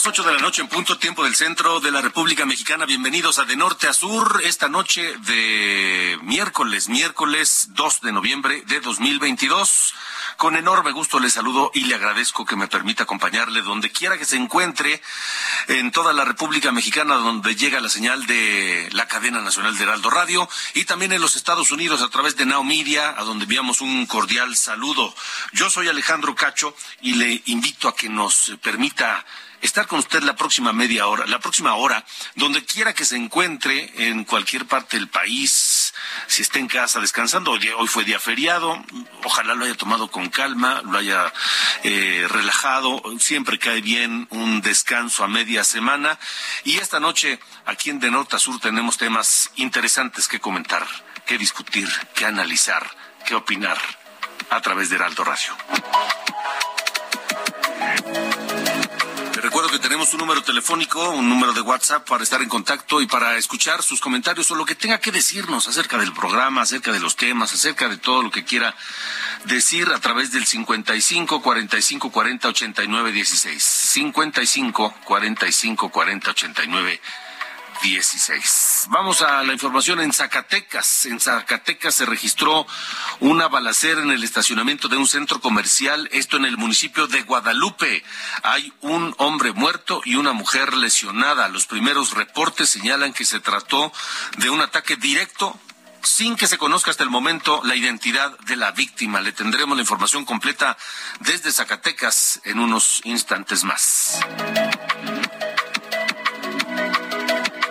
Las 8 de la noche en punto tiempo del centro de la República Mexicana. Bienvenidos a De Norte a Sur esta noche de miércoles, miércoles 2 de noviembre de 2022. Con enorme gusto le saludo y le agradezco que me permita acompañarle donde quiera que se encuentre en toda la República Mexicana donde llega la señal de la cadena nacional de Heraldo Radio y también en los Estados Unidos a través de Now Media a donde enviamos un cordial saludo. Yo soy Alejandro Cacho y le invito a que nos permita estar con usted la próxima media hora, la próxima hora, donde quiera que se encuentre, en cualquier parte del país, si está en casa descansando, hoy, fue día feriado, ojalá lo haya tomado con calma, lo haya eh, relajado, siempre cae bien un descanso a media semana, y esta noche aquí en De Norte a Sur tenemos temas interesantes que comentar, que discutir, que analizar, que opinar a través de Heraldo Radio. Tenemos un número telefónico, un número de WhatsApp para estar en contacto y para escuchar sus comentarios o lo que tenga que decirnos acerca del programa, acerca de los temas, acerca de todo lo que quiera decir a través del 55 45 40 89 16. 55 45 40 89 16. Vamos a la información en Zacatecas. En Zacatecas se registró una balacera en el estacionamiento de un centro comercial, esto en el municipio de Guadalupe. Hay un hombre muerto y una mujer lesionada. Los primeros reportes señalan que se trató de un ataque directo sin que se conozca hasta el momento la identidad de la víctima. Le tendremos la información completa desde Zacatecas en unos instantes más.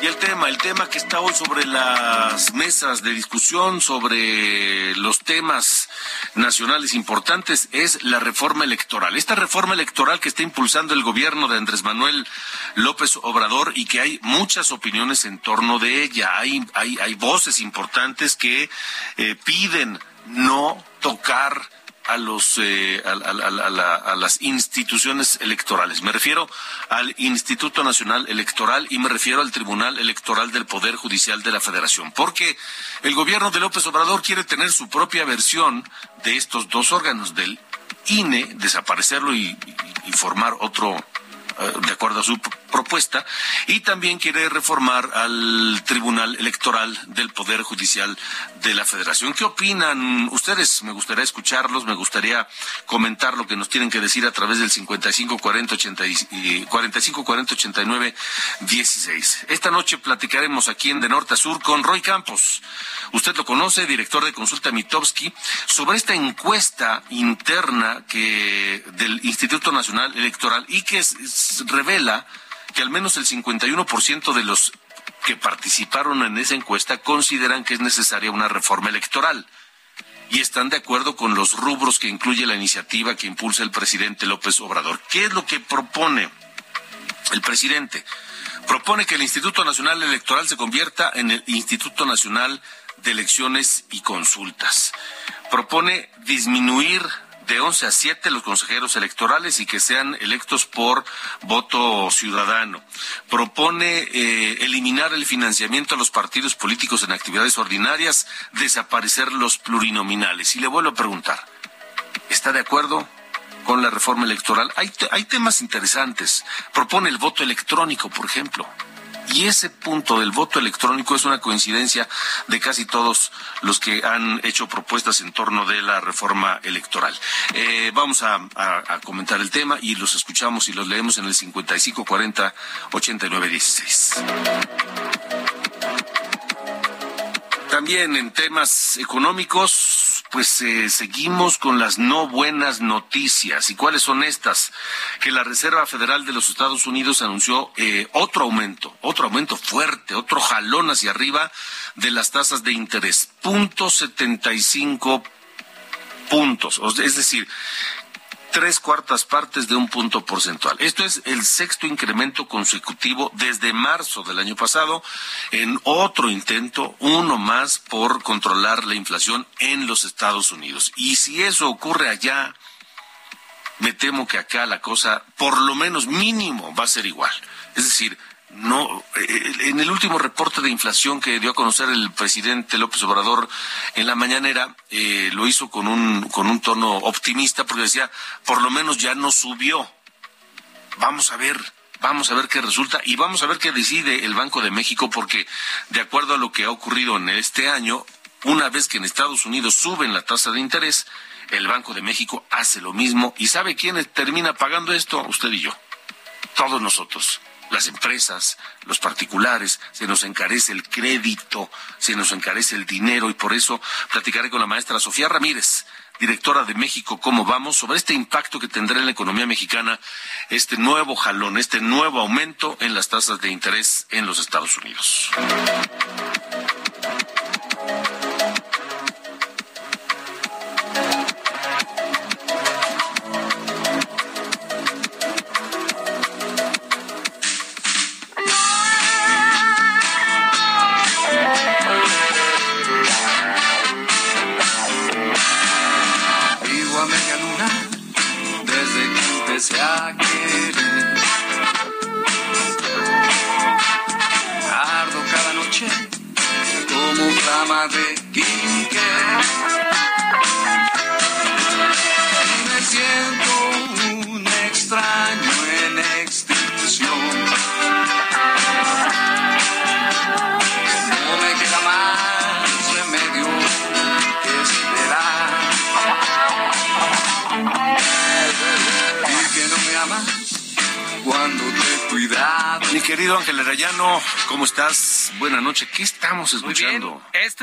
Y el tema, el tema que está hoy sobre las mesas de discusión, sobre los temas nacionales importantes, es la reforma electoral. Esta reforma electoral que está impulsando el gobierno de Andrés Manuel López Obrador y que hay muchas opiniones en torno de ella. Hay, hay, hay voces importantes que eh, piden no tocar a los eh, a, las instituciones electorales. Me refiero al Instituto Nacional Electoral y me refiero al Tribunal Electoral del Poder Judicial de la Federación, porque el gobierno de López Obrador quiere tener su propia versión de estos dos órganos del INE, desaparecerlo y, formar otro de acuerdo a su propuesta, y también quiere reformar al Tribunal Electoral del Poder Judicial de la Federación. ¿Qué opinan ustedes? Me gustaría escucharlos, me gustaría comentar lo que nos tienen que decir a través del 55 40 80 45 40 89 16. Esta noche platicaremos aquí en De Norte a Sur con Roy Campos. Usted lo conoce, director de Consulta Mitowski, sobre esta encuesta interna que del Instituto Nacional Electoral y que revela que al menos el 51% de los que participaron en esa encuesta consideran que es necesaria una reforma electoral y están de acuerdo con los rubros que incluye la iniciativa que impulsa el presidente López Obrador. ¿Qué es lo que propone el presidente? Propone que el Instituto Nacional Electoral se convierta en el Instituto Nacional de Elecciones y Consultas. Propone disminuir de 11 a 7 los consejeros electorales y que sean electos por voto ciudadano. Propone eh, eliminar el financiamiento a los partidos políticos en actividades ordinarias, desaparecer los plurinominales. Y le vuelvo a preguntar, ¿está de acuerdo con la reforma electoral. Hay, hay temas interesantes. Propone el voto electrónico, por ejemplo. Y ese punto del voto electrónico es una coincidencia de casi todos los que han hecho propuestas en torno de la reforma electoral. Eh, vamos a, comentar el tema y los escuchamos y los leemos en el 5540 8916. También en temas económicos, pues eh, seguimos con las no buenas noticias. ¿Y cuáles son estas? Que la Reserva Federal de los Estados Unidos anunció eh, otro aumento, otro aumento fuerte, otro jalón hacia arriba de las tasas de interés, punto setenta y cinco puntos. Es decir, tres cuartas partes de un punto porcentual. Esto es el sexto incremento consecutivo desde marzo del año pasado, en otro intento, uno más por controlar la inflación en los Estados Unidos. Y si eso ocurre allá, me temo que acá la cosa, por lo menos mínimo, va a ser igual. Es decir, no, eh, en el último reporte de inflación que dio a conocer el presidente López Obrador en la mañanera, eh, lo hizo con un, con un tono optimista porque decía, por lo menos ya no subió. Vamos a ver, vamos a ver qué resulta y vamos a ver qué decide el Banco de México porque de acuerdo a lo que ha ocurrido en este año, una vez que en Estados Unidos suben la tasa de interés, el Banco de México hace lo mismo y ¿sabe quién termina pagando esto? Usted y yo. Todos nosotros las empresas, los particulares, se nos encarece el crédito, se nos encarece el dinero y por eso platicaré con la maestra Sofía Ramírez, directora de México, cómo vamos, sobre este impacto que tendrá en la economía mexicana este nuevo jalón, este nuevo aumento en las tasas de interés en los Estados Unidos.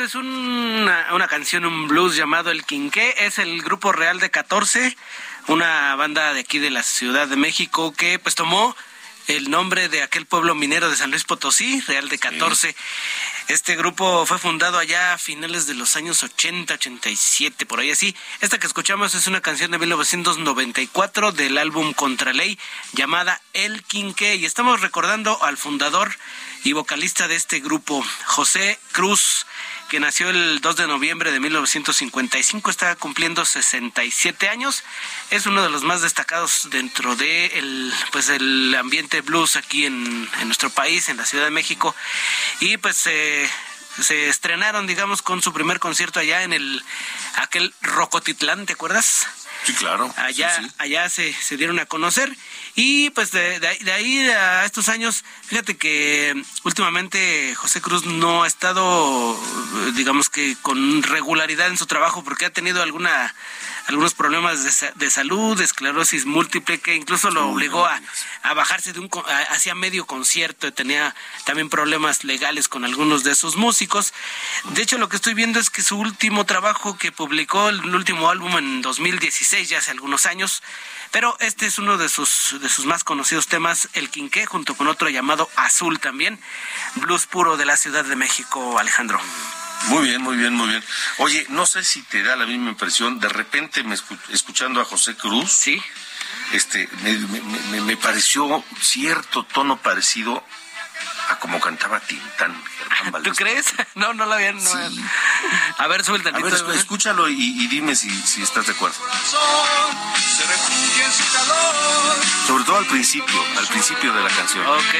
Es una, una, canción, un blues llamado El Quinqué. Es el grupo real de 14, una banda de aquí de la Ciudad de México que pues tomó el nombre de aquel pueblo minero de San Luis Potosí, Real de 14. Este grupo fue fundado allá a finales de los años 80, 87, por ahí así. Esta que escuchamos es una canción de 1994 del álbum Contraley llamada El Quinqué y estamos recordando al fundador y vocalista de este grupo, José Cruz que nació el 2 de noviembre de 1955, está cumpliendo 67 años. Es uno de los más destacados dentro de el, pues el ambiente blues aquí en, nuestro país, en la Ciudad de México. Y pues se estrenaron, digamos, con su primer concierto allá en el aquel Rocotitlán, ¿te acuerdas? Sí, claro. Allá, allá se, se dieron a conocer. Y pues de, de, ahí a estos años, fíjate que últimamente José Cruz no ha estado, digamos que con regularidad en su trabajo porque ha tenido alguna algunos problemas de, de salud, esclerosis múltiple, que incluso lo obligó a, a bajarse de un hacia medio concierto, tenía también problemas legales con algunos de sus músicos. De hecho, lo que estoy viendo es que su último trabajo que publicó, el último álbum en 2016, ya hace algunos años, pero este es uno de sus, de sus más conocidos temas, El Quinqué, junto con otro llamado Azul también, blues puro de la Ciudad de México, Alejandro. Muy bien, muy bien, muy bien. Oye, no sé si te da la misma impresión, de repente me escuchando a José Cruz, sí, este, me, me pareció cierto tono parecido a como cantaba Tintán, Germán ¿Tú crees? No, no la habían. No A ver, suelta A ver, escúchalo y, dime si, si, estás de acuerdo. Sobre todo al principio, al principio de la canción. Ok.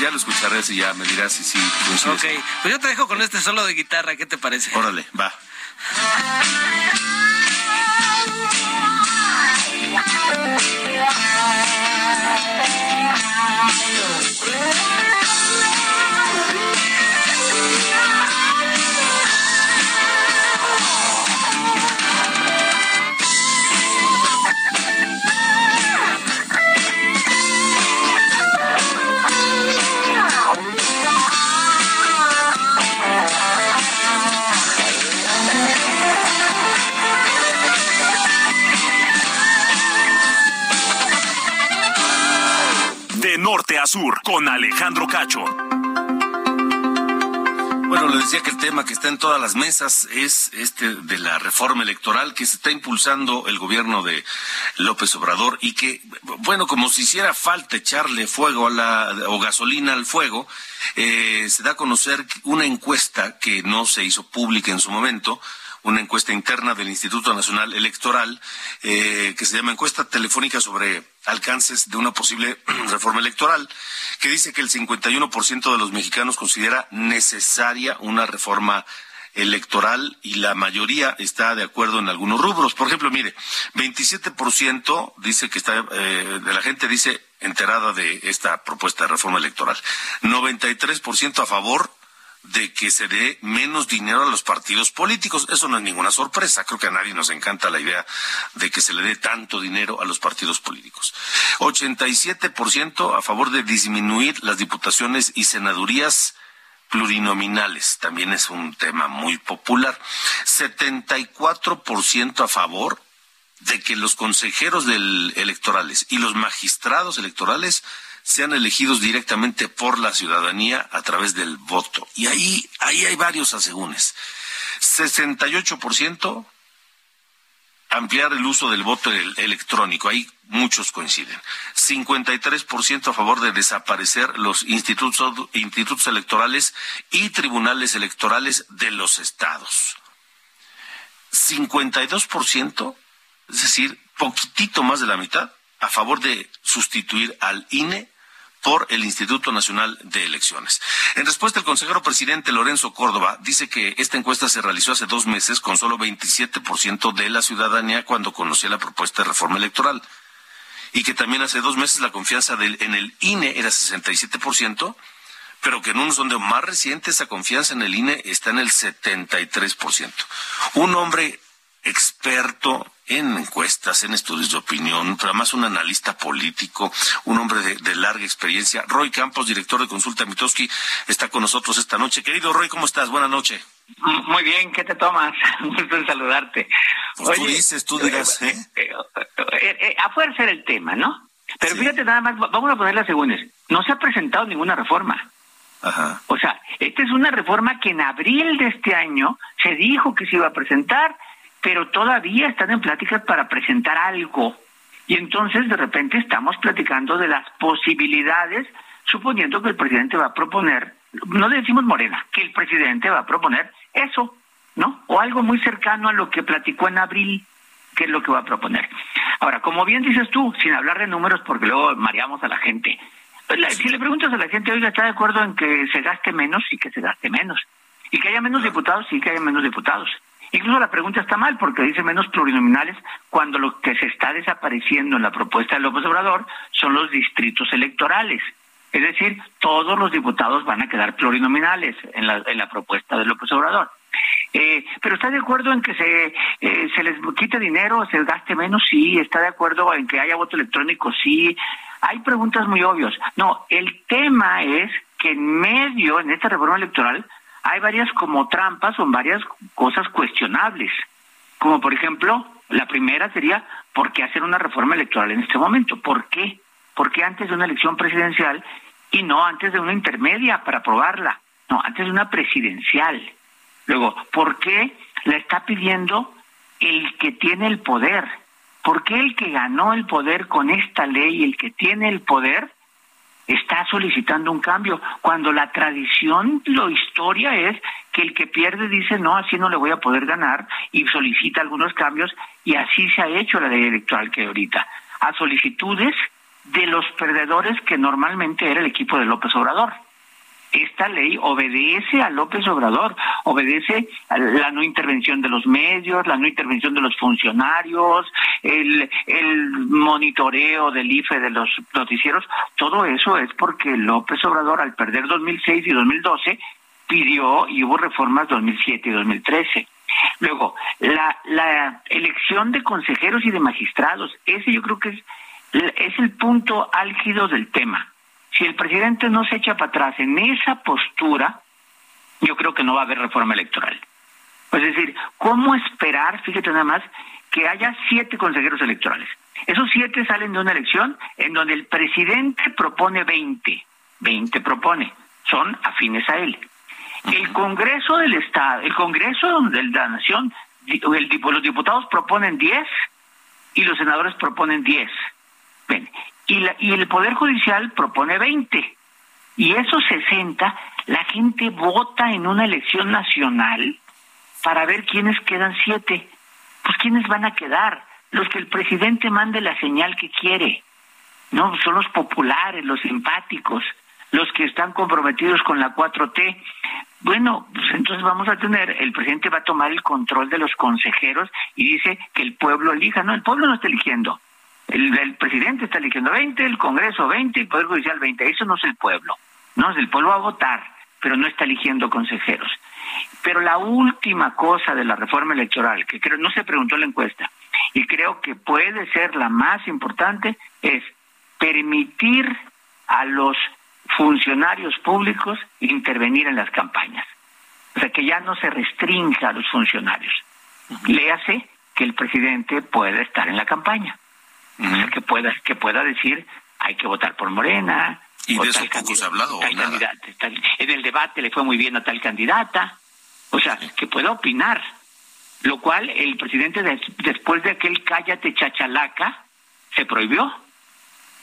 Ya, lo, escucharás y ya me dirás si sí Ok, pues yo te dejo con este solo de guitarra, ¿qué te parece? Órale, va. Con Alejandro Cacho. Bueno, le decía que el tema que está en todas las mesas es este de la reforma electoral que se está impulsando el gobierno de López Obrador y que, bueno, como si hiciera falta echarle fuego a la, o gasolina al fuego, eh, se da a conocer una encuesta que no se hizo pública en su momento, una encuesta interna del Instituto Nacional Electoral eh, que se llama encuesta telefónica sobre alcances de una posible reforma electoral, que dice que el 51% de los mexicanos considera necesaria una reforma electoral y la mayoría está de acuerdo en algunos rubros. Por ejemplo, mire, 27% dice que está, eh, de la gente dice enterada de esta propuesta de reforma electoral. 93% a favor de que se dé menos dinero a los partidos políticos. Eso no es ninguna sorpresa. Creo que a nadie nos encanta la idea de que se le dé tanto dinero a los partidos políticos. 87% a favor de disminuir las diputaciones y senadurías plurinominales. También es un tema muy popular. 74% a favor de que los consejeros electorales y los magistrados electorales sean elegidos directamente por la ciudadanía a través del voto. Y ahí, ahí hay varios asegúnes. 68% ampliar el uso del voto electrónico. Ahí muchos coinciden. 53% a favor de desaparecer los institutos, institutos electorales y tribunales electorales de los estados. 52%, es decir, poquitito más de la mitad, a favor de sustituir al INE por el Instituto Nacional de Elecciones. En respuesta, el consejero presidente Lorenzo Córdoba dice que esta encuesta se realizó hace dos meses con solo 27% de la ciudadanía cuando conocía la propuesta de reforma electoral y que también hace dos meses la confianza en el INE era 67%, pero que en un sondeo más reciente esa confianza en el INE está en el 73%. Un hombre experto en encuestas, en estudios de opinión, pero además un analista político, un hombre de, larga experiencia. Roy Campos, director de Consulta Mitoski, está con nosotros esta noche. Querido Roy, ¿cómo estás? Buenas noches. Muy bien, ¿qué te tomas? Un gusto en saludarte. Pues tú dices, tú dirás, ¿eh? Eh, ¿eh? eh, a fuerza el tema, ¿no? Pero fíjate nada más, vamos a ponerla según No se ha presentado ninguna reforma. Ajá. O sea, esta es una reforma que en abril de este año se dijo que se iba a presentar, pero todavía están en pláticas para presentar algo. Y entonces de repente estamos platicando de las posibilidades, suponiendo que el presidente va a proponer, no decimos Morena, que el presidente va a proponer eso, ¿no? O algo muy cercano a lo que platicó en abril, que es lo que va a proponer. Ahora, como bien dices tú, sin hablar de números, porque luego mareamos a la gente, si le preguntas a la gente, oiga, ¿está de acuerdo en que se gaste menos? Sí que se gaste menos. Y que haya menos diputados, sí que haya menos diputados. Incluso la pregunta está mal porque dice menos plurinominales cuando lo que se está desapareciendo en la propuesta de López Obrador son los distritos electorales. Es decir, todos los diputados van a quedar plurinominales en la, en la propuesta de López Obrador. Eh, pero está de acuerdo en que se, eh, se les quite dinero, se gaste menos, sí. Está de acuerdo en que haya voto electrónico, sí. Hay preguntas muy obvias. No, el tema es que en medio, en esta reforma electoral, hay varias como trampas o varias cosas cuestionables. Como por ejemplo, la primera sería, ¿por qué hacer una reforma electoral en este momento? ¿Por qué? ¿Por qué antes de una elección presidencial y no antes de una intermedia para aprobarla? No, antes de una presidencial. Luego, ¿por qué la está pidiendo el que tiene el poder? ¿Por qué el que ganó el poder con esta ley, el que tiene el poder, está solicitando un cambio, cuando la tradición, la historia es que el que pierde dice, no, así no le voy a poder ganar y solicita algunos cambios y así se ha hecho la ley electoral que ahorita, a solicitudes de los perdedores que normalmente era el equipo de López Obrador. Esta ley obedece a López Obrador, obedece a la no intervención de los medios, la no intervención de los funcionarios, el, el monitoreo del IFE de los noticieros, todo eso es porque López Obrador al perder 2006 y 2012 pidió y hubo reformas 2007 y 2013. Luego, la, la elección de consejeros y de magistrados, ese yo creo que es, es el punto álgido del tema si el presidente no se echa para atrás en esa postura, yo creo que no va a haber reforma electoral. Es decir, ¿cómo esperar, fíjate nada más, que haya siete consejeros electorales, Esos siete salen de una elección en donde el presidente propone 20. 20 propone. Son afines a él. El Congreso del Estado, el Congreso de la Nación, los diputados proponen 10 y los senadores proponen 10. y, y el Poder Judicial propone 20. Y esos 60, la gente vota en una elección nacional para ver quiénes quedan siete. Pues quiénes van a quedar, los que el presidente mande la señal que quiere. No, son los populares, los simpáticos, los que están comprometidos con la 4T. Bueno, pues entonces vamos a tener, el presidente va a tomar el control de los consejeros y dice que el pueblo elija. No, el pueblo no está eligiendo. El, presidente está eligiendo 20, el Congreso 20 y el Poder Judicial 20. Eso no es el pueblo. No, el pueblo va a votar, pero no está eligiendo consejeros. Pero la última cosa de la reforma electoral, que creo no se preguntó en la encuesta, y creo que puede ser la más importante, es permitir a los funcionarios públicos intervenir en las campañas. O sea, que ya no se restrinja a los funcionarios. Le hace que el presidente pueda estar en la campaña. O sea, que pueda, que pueda decir, hay que votar por Morena, y de eso poco se ha hablado. en el debate le fue muy bien a tal candidata. O sea, que pueda opinar. Lo cual el presidente, después de aquel cállate chachalaca, se prohibió.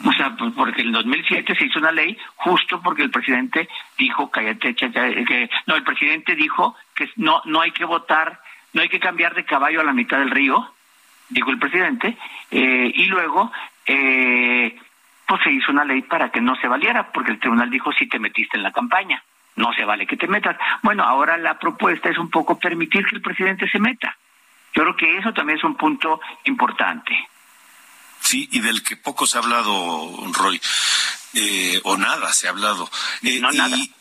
O sea, pues, porque en 2007 se hizo una ley justo porque el presidente dijo cállate chachalaca. Que, no, el presidente dijo que no, no hay que votar, no hay que cambiar de caballo a la mitad del río, dijo el presidente, eh, y luego eh, pues se hizo una ley para que no se valiera, porque el tribunal dijo si te metiste en la campaña, no se vale que te metas. Bueno, ahora la propuesta es un poco permitir que el presidente se meta. Yo creo que eso también es un punto importante. Sí, y del que poco se ha hablado, Roy, eh, o nada se ha hablado. Eh, no, nada. Y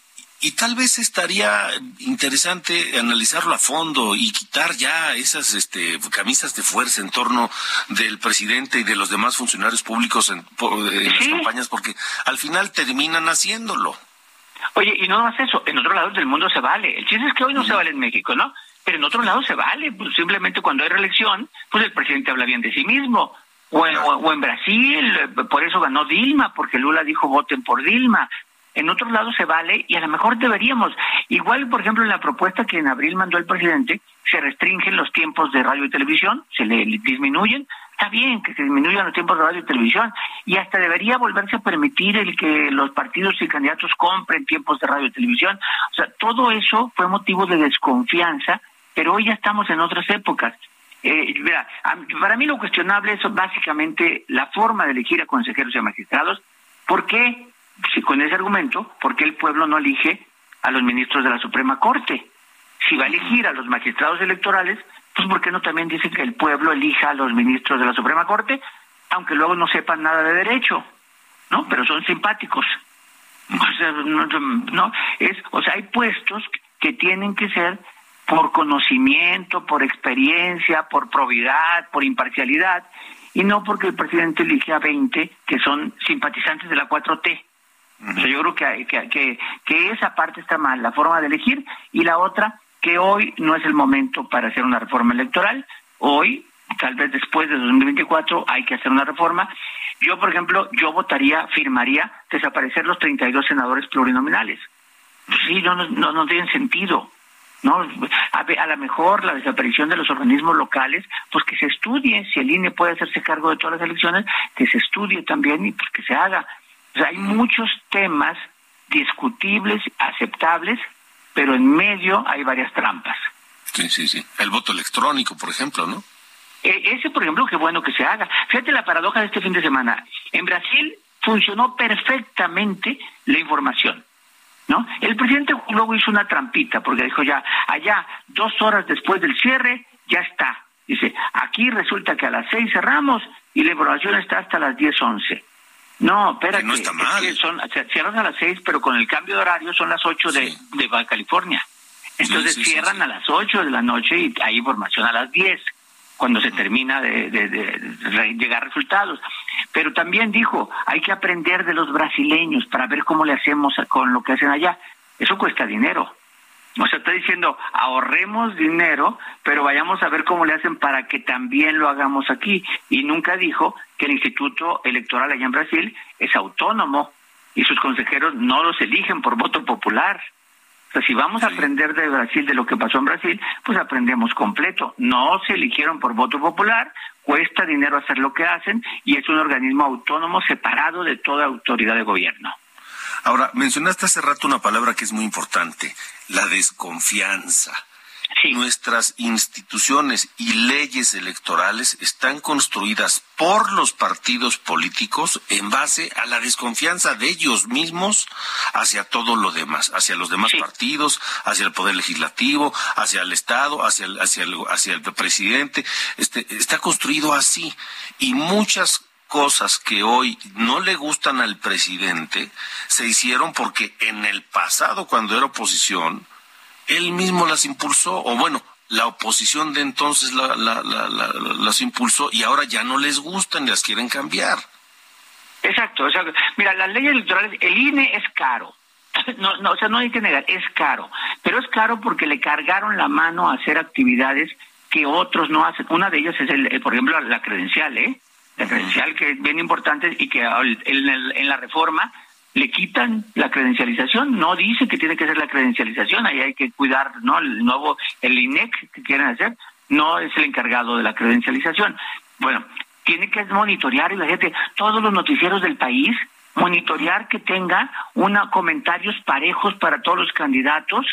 tal vez estaría interesante analizarlo a fondo y quitar ya esas este, camisas de fuerza en torno del presidente y de los demás funcionarios públicos en, las campañas, porque al final terminan haciéndolo. Oye, y no más eso, en otros lados del mundo se vale. El chiste es que hoy no se vale en México, ¿no? Pero en otros lados se vale. Pues simplemente cuando hay reelección, pues el presidente habla bien de sí mismo. O en, o en Brasil, por eso ganó Dilma, porque Lula dijo voten por Dilma en otros lados se vale y a lo mejor deberíamos. Igual, por ejemplo, en la propuesta que en abril mandó el presidente, se restringen los tiempos de radio y televisión, se le disminuyen. Está bien que se disminuyan los tiempos de radio y televisión y hasta debería volverse a permitir el que los partidos y candidatos compren tiempos de radio y televisión. O sea, todo eso fue motivo de desconfianza, pero hoy ya estamos en otras épocas. Eh, para mí lo cuestionable es básicamente la forma de elegir a consejeros y a magistrados. ¿Por qué? Si con ese argumento, ¿por qué el pueblo no elige a los ministros de la Suprema Corte? Si va a elegir a los magistrados electorales, pues ¿por qué no también dice que el pueblo elija a los ministros de la Suprema Corte, aunque luego no sepan nada de derecho, ¿no? Pero son simpáticos. O sea, no, es, o sea, hay puestos que tienen que ser por conocimiento, por experiencia, por probidad, por imparcialidad, y no porque el presidente elige a 20 que son simpatizantes de la 4T yo creo que, que, que, esa parte está mal, la forma de elegir, y la otra, que hoy no es el momento para hacer una reforma electoral. Hoy, tal vez después de 2024, hay que hacer una reforma. Yo, por ejemplo, yo votaría, firmaría desaparecer los 32 senadores plurinominales. Sí, no, no, no tienen sentido. ¿no? A, a lo mejor la desaparición de los organismos locales, pues que se estudie, si el INE puede hacerse cargo de todas las elecciones, que se estudie también y pues que se haga hay muchos temas discutibles, aceptables, pero en medio hay varias trampas. Sí, sí, sí. El voto electrónico, por ejemplo, ¿no? E, ese, por ejemplo, qué bueno que se haga. Fíjate la paradoja de este fin de semana. En Brasil funcionó perfectamente la información. ¿No? El presidente luego hizo una trampita porque dijo ya, allá, dos horas después del cierre, ya está. Dice, aquí resulta que a las seis cerramos y la información está hasta las diez once. No, espérate. no está mal. son, cierran a las seis, pero con el cambio de horario son las ocho de, de Baja California. Entonces cierran a las ocho de la noche y hay información a las diez, cuando se termina de, de, llegar resultados. Pero también dijo, hay que aprender de los brasileños para ver cómo le hacemos con lo que hacen allá. Eso cuesta dinero. O sea, está diciendo, ahorremos dinero, pero vayamos a ver cómo le hacen para que también lo hagamos aquí. Y nunca dijo que el Instituto Electoral allá en Brasil es autónomo y sus consejeros no los eligen por voto popular. O sea, si vamos a aprender de Brasil, de lo que pasó en Brasil, pues aprendemos completo. No se eligieron por voto popular, cuesta dinero hacer lo que hacen y es un organismo autónomo separado de toda autoridad de gobierno. Ahora, mencionaste hace rato una palabra que es muy importante, la desconfianza. Nuestras instituciones y leyes electorales están construidas por los partidos políticos en base a la desconfianza de ellos mismos hacia todo lo demás, hacia los demás partidos, hacia el poder legislativo, hacia el Estado, hacia el, hacia el, hacia el presidente. Este, está construido así y muchas cosas que hoy no le gustan al presidente se hicieron porque en el pasado, cuando era oposición, él mismo las impulsó, o bueno, la oposición de entonces las impulsó y ahora ya no les gustan, las quieren cambiar. Exacto, o sea, mira, las leyes electorales, el INE es caro. No, no, o sea, no hay que negar, es caro, pero es caro porque le cargaron la mano a hacer actividades que otros no hacen. Una de ellas es, el, por ejemplo, la credencial, ¿eh? La credencial que es bien importante y que en la reforma le quitan la credencialización, no dice que tiene que ser la credencialización, ahí hay que cuidar, ¿no? El nuevo, el INEC que quieren hacer, no es el encargado de la credencialización. Bueno, tiene que monitorear y la gente, todos los noticieros del país, monitorear que tenga una comentarios parejos para todos los candidatos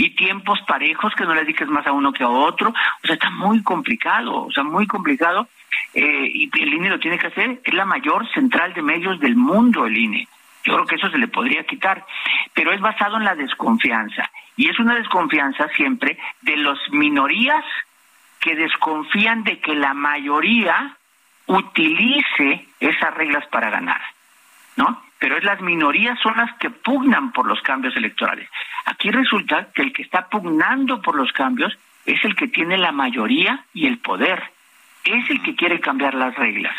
y tiempos parejos, que no le dediques más a uno que a otro. O sea, está muy complicado, o sea, muy complicado. Eh, y el INE lo tiene que hacer, es la mayor central de medios del mundo, el INE. Yo creo que eso se le podría quitar, pero es basado en la desconfianza. Y es una desconfianza siempre de las minorías que desconfían de que la mayoría utilice esas reglas para ganar, ¿no? Pero es las minorías son las que pugnan por los cambios electorales. Aquí resulta que el que está pugnando por los cambios es el que tiene la mayoría y el poder. Es el que quiere cambiar las reglas.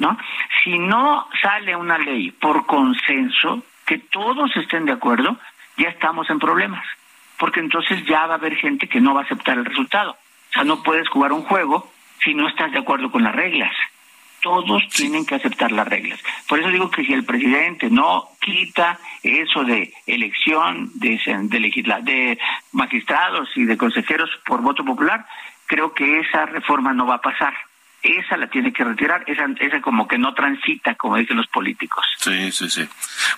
¿no? Si no sale una ley por consenso, que todos estén de acuerdo, ya estamos en problemas, porque entonces ya va a haber gente que no va a aceptar el resultado. O sea, no puedes jugar un juego si no estás de acuerdo con las reglas. Todos tienen que aceptar las reglas. Por eso digo que si el presidente no quita eso de elección de, de, de magistrados y de consejeros por voto popular, creo que esa reforma no va a pasar esa la tiene que retirar, esa, esa como que no transita, como dicen los políticos. Sí, sí, sí.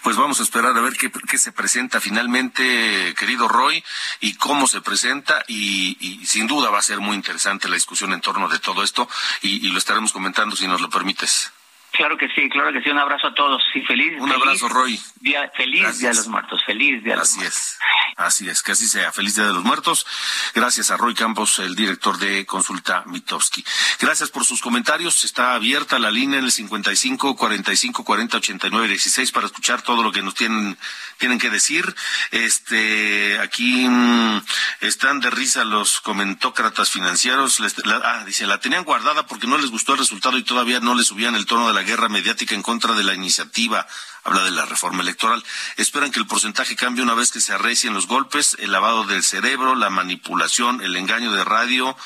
Pues vamos a esperar a ver qué, qué se presenta finalmente, querido Roy, y cómo se presenta, y, y, sin duda va a ser muy interesante la discusión en torno de todo esto, y, y lo estaremos comentando si nos lo permites. Claro que sí, claro que sí. Un abrazo a todos y feliz. Un abrazo, Roy. Día, feliz Día de los Muertos. Feliz Día de los Muertos. Así es. Así es, que así sea. Feliz Día de los Muertos. Gracias a Roy Campos, el director de Consulta Mitowski. Gracias por sus comentarios. Está abierta la línea en el 55 45 40 89 16 para escuchar todo lo que nos tienen, tienen que decir. Este, aquí mm, están de risa los comentócratas financieros. ah, dice, la tenían guardada porque no les gustó el resultado y todavía no les subían el tono de la guerra mediática en contra de la iniciativa. Habla de la reforma electoral. Esperan que el porcentaje cambie una vez que se arrecien los golpes, el lavado del cerebro, la manipulación, el engaño de radio,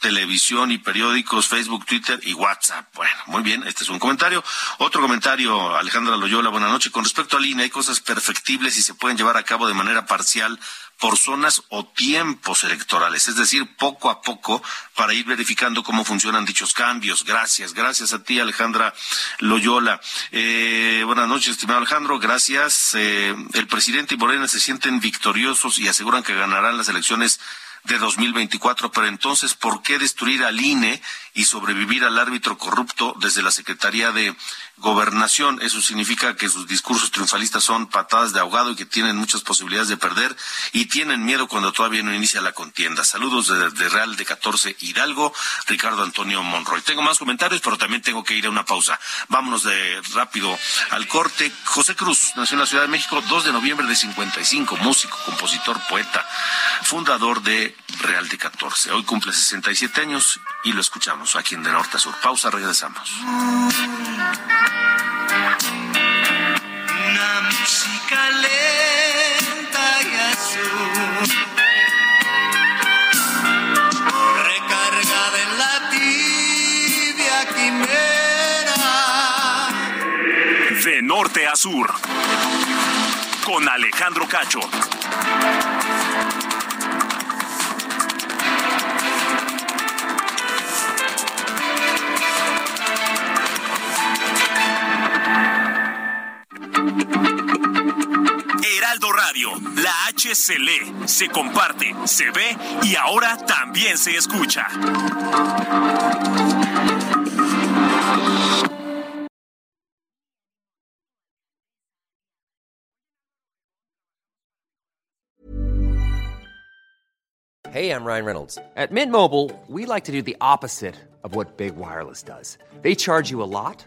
televisión y periódicos, Facebook, Twitter y WhatsApp. Bueno, muy bien, este es un comentario. Otro comentario, Alejandra Loyola, buenas noches. Con respecto a línea, hay cosas perfectibles y se pueden llevar a cabo de manera parcial por zonas o tiempos electorales, es decir, poco a poco para ir verificando cómo funcionan dichos cambios. Gracias, gracias a ti, Alejandra Loyola. Eh, buenas noches, estimado Alejandro, gracias. Eh, el presidente y Morena se sienten victoriosos y aseguran que ganarán las elecciones de 2024, pero entonces, ¿por qué destruir al INE y sobrevivir al árbitro corrupto desde la Secretaría de Gobernación? Eso significa que sus discursos triunfalistas son patadas de ahogado y que tienen muchas posibilidades de perder y tienen miedo cuando todavía no inicia la contienda. Saludos de, Real de 14 Hidalgo, Ricardo Antonio Monroy. Tengo más comentarios, pero también tengo que ir a una pausa. Vámonos de rápido al corte. José Cruz nació en la Ciudad de México 2 de noviembre de 55, músico, compositor, poeta, fundador de Real de 14. Hoy cumple 67 años y lo escuchamos Aquí en De Norte a Sur. Pausa, regresamos. Una música lenta y azul. Recargada en la tibia quimera. De norte a sur. Con Alejandro Cacho. Heraldo Radio, la H se lee, se comparte, se ve y ahora también se escucha. Hey, I'm Ryan Reynolds. At Mint Mobile, we like to do the opposite of what Big Wireless does. They charge you a lot,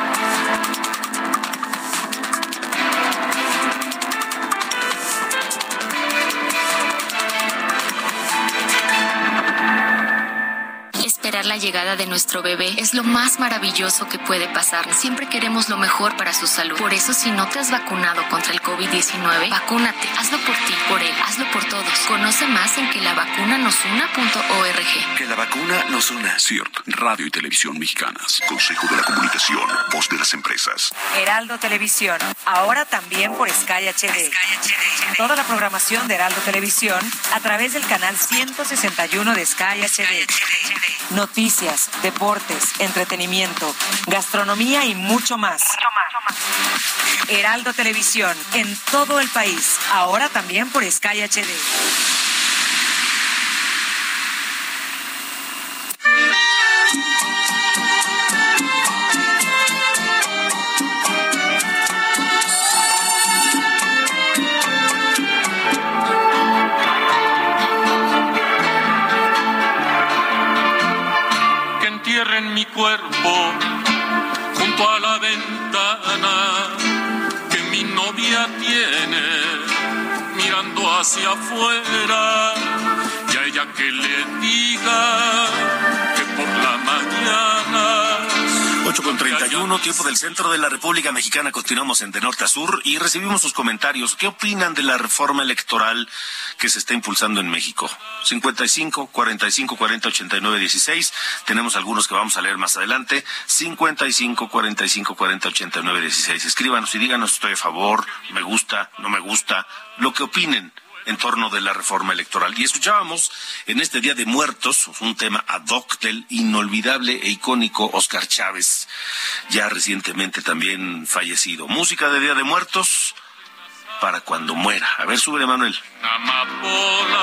La llegada de nuestro bebé es lo más maravilloso que puede pasar. Siempre queremos lo mejor para su salud. Por eso, si no te has vacunado contra el COVID-19, vacúnate. Hazlo por ti, por él, hazlo por todos. Conoce más en que la vacuna nos una.org. Que la vacuna nos una. CIRT, Radio y Televisión Mexicanas. Consejo de la Comunicación, voz de las empresas. Heraldo Televisión, ahora también por Sky HD. Toda la programación de Heraldo Televisión a través del canal 161 de Sky HD. Noticias, deportes, entretenimiento, gastronomía y mucho más. Heraldo Televisión, en todo el país, ahora también por Sky HD. Cuerpo junto a la ventana que mi novia tiene mirando hacia afuera y a ella que le diga 8 con 31, tiempo del centro de la República Mexicana. Continuamos en de norte a sur y recibimos sus comentarios. ¿Qué opinan de la reforma electoral que se está impulsando en México? 55 45 40 89 16. Tenemos algunos que vamos a leer más adelante. 55 45 40 89 16. Escríbanos y díganos, estoy a favor, me gusta, no me gusta, lo que opinen en torno de la reforma electoral. Y escuchábamos en este Día de Muertos un tema ad hoc del inolvidable e icónico Oscar Chávez, ya recientemente también fallecido. Música de Día de Muertos para cuando muera. A ver, sube Manuel. amapolas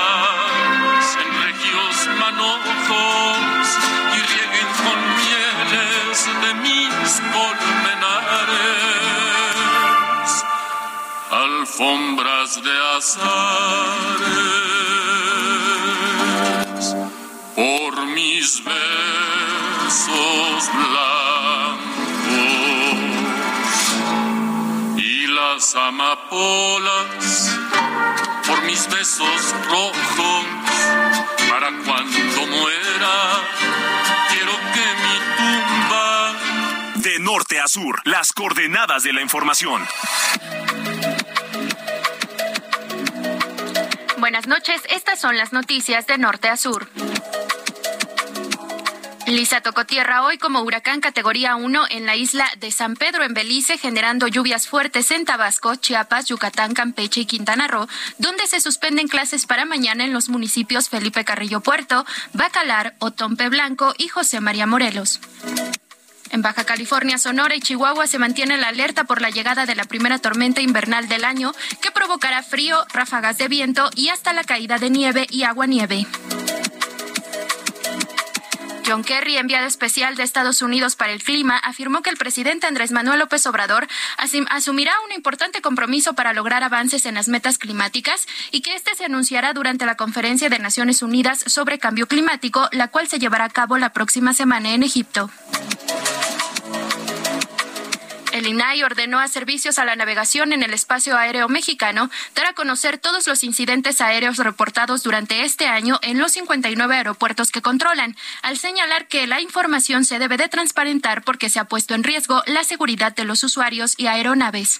en regios manojos y rieguen con mieles de mis alfombras de azares por mis besos blancos y las amapolas por mis besos rojos para cuando muera quiero que mi tumba De norte a sur, las coordenadas de la información. Buenas noches, estas son las noticias de norte a sur. Lisa tocó tierra hoy como huracán categoría 1 en la isla de San Pedro en Belice, generando lluvias fuertes en Tabasco, Chiapas, Yucatán, Campeche y Quintana Roo, donde se suspenden clases para mañana en los municipios Felipe Carrillo Puerto, Bacalar, Otompe Blanco y José María Morelos. En Baja California, Sonora y Chihuahua se mantiene la alerta por la llegada de la primera tormenta invernal del año que provocará frío, ráfagas de viento y hasta la caída de nieve y agua nieve. John Kerry, enviado especial de Estados Unidos para el clima, afirmó que el presidente Andrés Manuel López Obrador asumirá un importante compromiso para lograr avances en las metas climáticas y que este se anunciará durante la Conferencia de Naciones Unidas sobre Cambio Climático, la cual se llevará a cabo la próxima semana en Egipto. El INAI ordenó a servicios a la navegación en el espacio aéreo mexicano dar a conocer todos los incidentes aéreos reportados durante este año en los 59 aeropuertos que controlan, al señalar que la información se debe de transparentar porque se ha puesto en riesgo la seguridad de los usuarios y aeronaves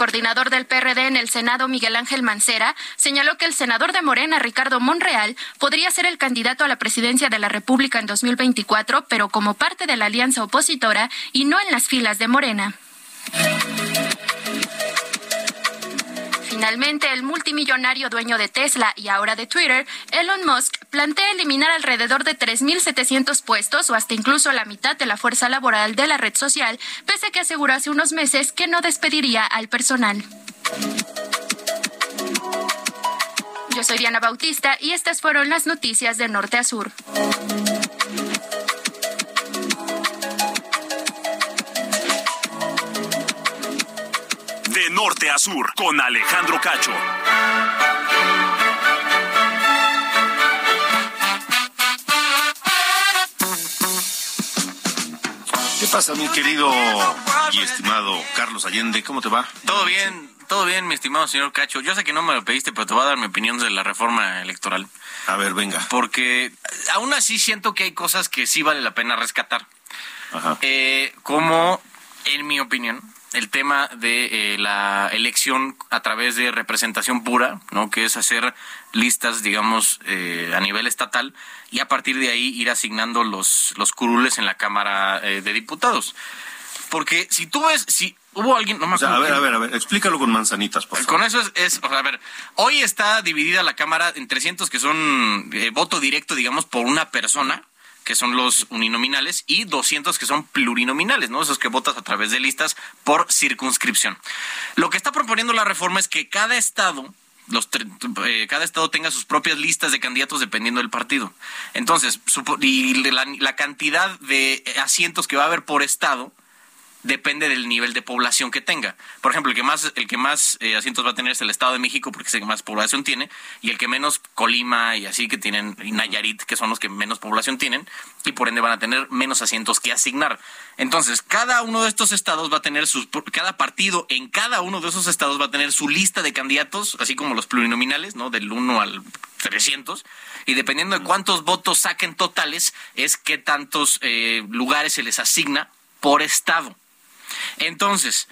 coordinador del PRD en el Senado, Miguel Ángel Mancera, señaló que el senador de Morena, Ricardo Monreal, podría ser el candidato a la presidencia de la República en 2024, pero como parte de la alianza opositora y no en las filas de Morena. Finalmente, el multimillonario dueño de Tesla y ahora de Twitter, Elon Musk, plantea eliminar alrededor de 3.700 puestos o hasta incluso la mitad de la fuerza laboral de la red social, pese a que aseguró hace unos meses que no despediría al personal. Yo soy Diana Bautista y estas fueron las noticias de norte a sur. Sur, con Alejandro Cacho. ¿Qué pasa, mi querido y estimado Carlos Allende? ¿Cómo te va? Todo bien, todo bien, mi estimado señor Cacho. Yo sé que no me lo pediste, pero te voy a dar mi opinión de la reforma electoral. A ver, venga. Porque aún así siento que hay cosas que sí vale la pena rescatar. Ajá. Eh, como, en mi opinión, el tema de eh, la elección a través de representación pura, ¿no? Que es hacer listas, digamos, eh, a nivel estatal y a partir de ahí ir asignando los, los curules en la Cámara eh, de Diputados. Porque si tú ves, si hubo alguien, no me acuerdo. a ver, a ver, a ver, explícalo con manzanitas, por favor. Con eso es, es, a ver, hoy está dividida la Cámara en 300 que son voto directo, digamos, por una persona que son los uninominales, y 200 que son plurinominales, ¿no? Esos que votas a través de listas por circunscripción. Lo que está proponiendo la reforma es que cada estado los, eh, cada estado tenga sus propias listas de candidatos dependiendo del partido. Entonces, y la, cantidad de asientos que va a haber por estado depende del nivel de población que tenga. Por ejemplo, el que más, el que más eh, asientos va a tener es el Estado de México, porque es el que más población tiene, y el que menos Colima y así que tienen, y Nayarit, que son los que menos población tienen, y por ende van a tener menos asientos que asignar. Entonces, cada uno de estos estados va a tener sus, cada partido en cada uno de esos estados va a tener su lista de candidatos, así como los plurinominales, ¿no? Del 1 al 300, y dependiendo de cuántos votos saquen totales, es qué tantos eh, lugares se les asigna por estado. Entonces,